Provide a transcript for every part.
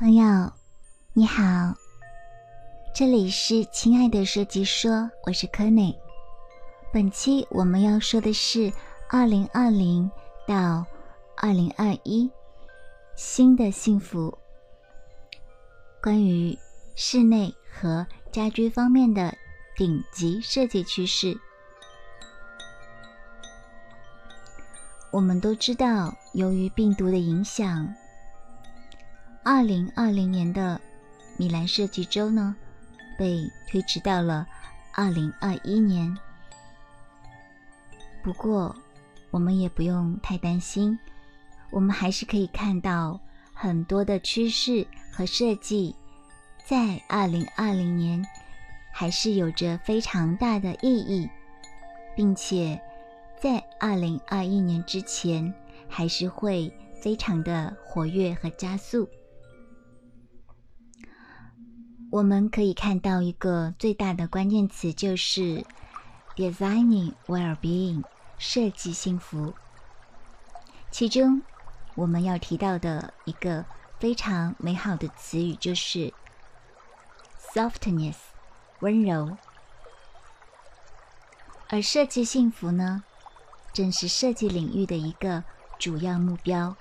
朋友，你好，这里是亲爱的设计说，我是柯内。本期我们要说的是二零二零到二零二一新的幸福，关于室内和家居方面的顶级设计趋势。我们都知道，由于病毒的影响。二零二零年的米兰设计周呢，被推迟到了二零二一年。不过，我们也不用太担心，我们还是可以看到很多的趋势和设计，在二零二零年还是有着非常大的意义，并且在二零二一年之前，还是会非常的活跃和加速。我们可以看到一个最大的关键词，就是 designing well-being，设计幸福。其中，我们要提到的一个非常美好的词语就是 softness，温柔。而设计幸福呢，正是设计领域的一个主要目标。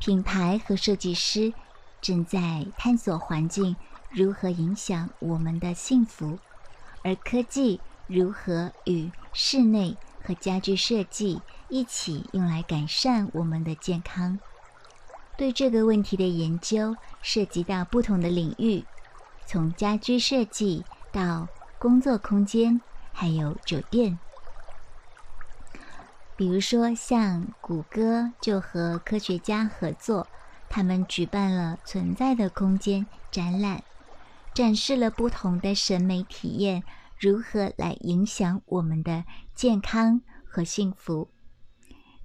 品牌和设计师正在探索环境。如何影响我们的幸福？而科技如何与室内和家具设计一起用来改善我们的健康？对这个问题的研究涉及到不同的领域，从家居设计到工作空间，还有酒店。比如说，像谷歌就和科学家合作，他们举办了存在的空间展览。展示了不同的审美体验如何来影响我们的健康和幸福。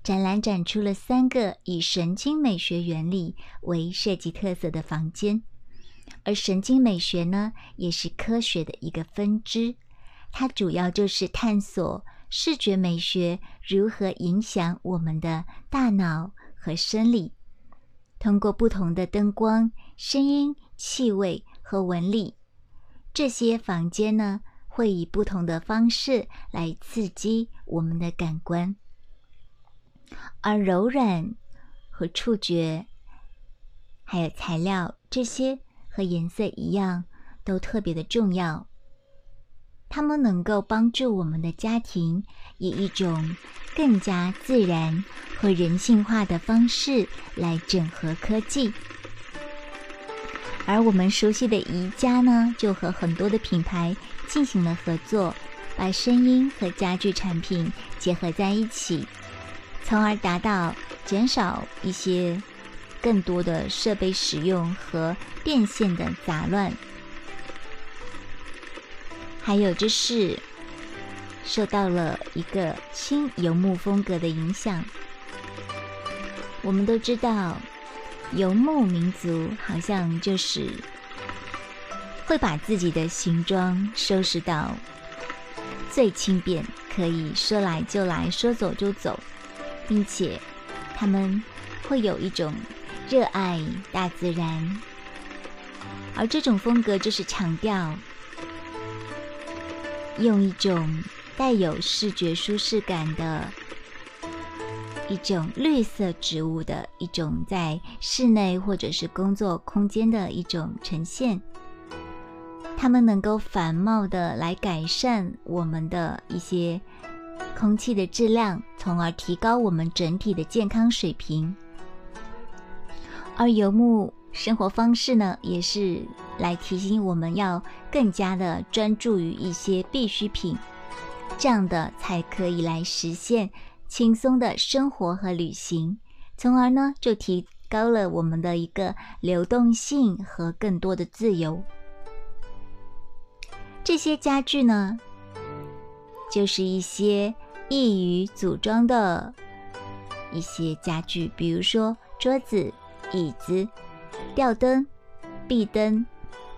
展览展出了三个以神经美学原理为设计特色的房间，而神经美学呢，也是科学的一个分支。它主要就是探索视觉美学如何影响我们的大脑和生理，通过不同的灯光、声音、气味。和纹理，这些房间呢会以不同的方式来刺激我们的感官，而柔软和触觉，还有材料这些和颜色一样，都特别的重要。它们能够帮助我们的家庭以一种更加自然和人性化的方式来整合科技。而我们熟悉的宜家呢，就和很多的品牌进行了合作，把声音和家具产品结合在一起，从而达到减少一些更多的设备使用和电线的杂乱。还有就是受到了一个轻游牧风格的影响。我们都知道。游牧民族好像就是会把自己的行装收拾到最轻便，可以说来就来说走就走，并且他们会有一种热爱大自然，而这种风格就是强调用一种带有视觉舒适感的。一种绿色植物的一种在室内或者是工作空间的一种呈现，它们能够繁茂的来改善我们的一些空气的质量，从而提高我们整体的健康水平。而游牧生活方式呢，也是来提醒我们要更加的专注于一些必需品，这样的才可以来实现。轻松的生活和旅行，从而呢就提高了我们的一个流动性和更多的自由。这些家具呢，就是一些易于组装的一些家具，比如说桌子、椅子、吊灯、壁灯，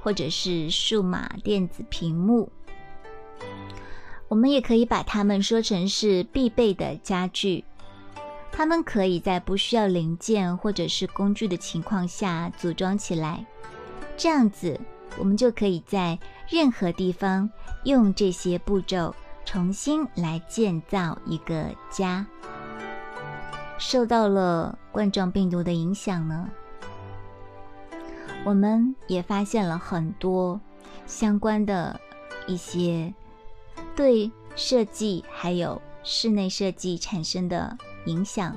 或者是数码电子屏幕。我们也可以把它们说成是必备的家具，它们可以在不需要零件或者是工具的情况下组装起来，这样子我们就可以在任何地方用这些步骤重新来建造一个家。受到了冠状病毒的影响呢，我们也发现了很多相关的一些对设计还有室内设计产生的。影响，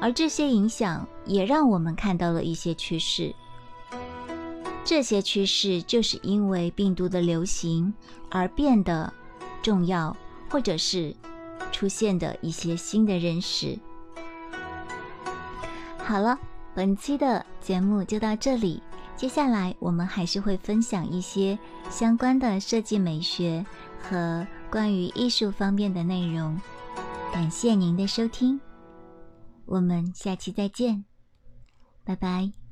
而这些影响也让我们看到了一些趋势。这些趋势就是因为病毒的流行而变得重要，或者是出现的一些新的认识。好了，本期的节目就到这里，接下来我们还是会分享一些相关的设计美学和关于艺术方面的内容。感谢您的收听，我们下期再见，拜拜。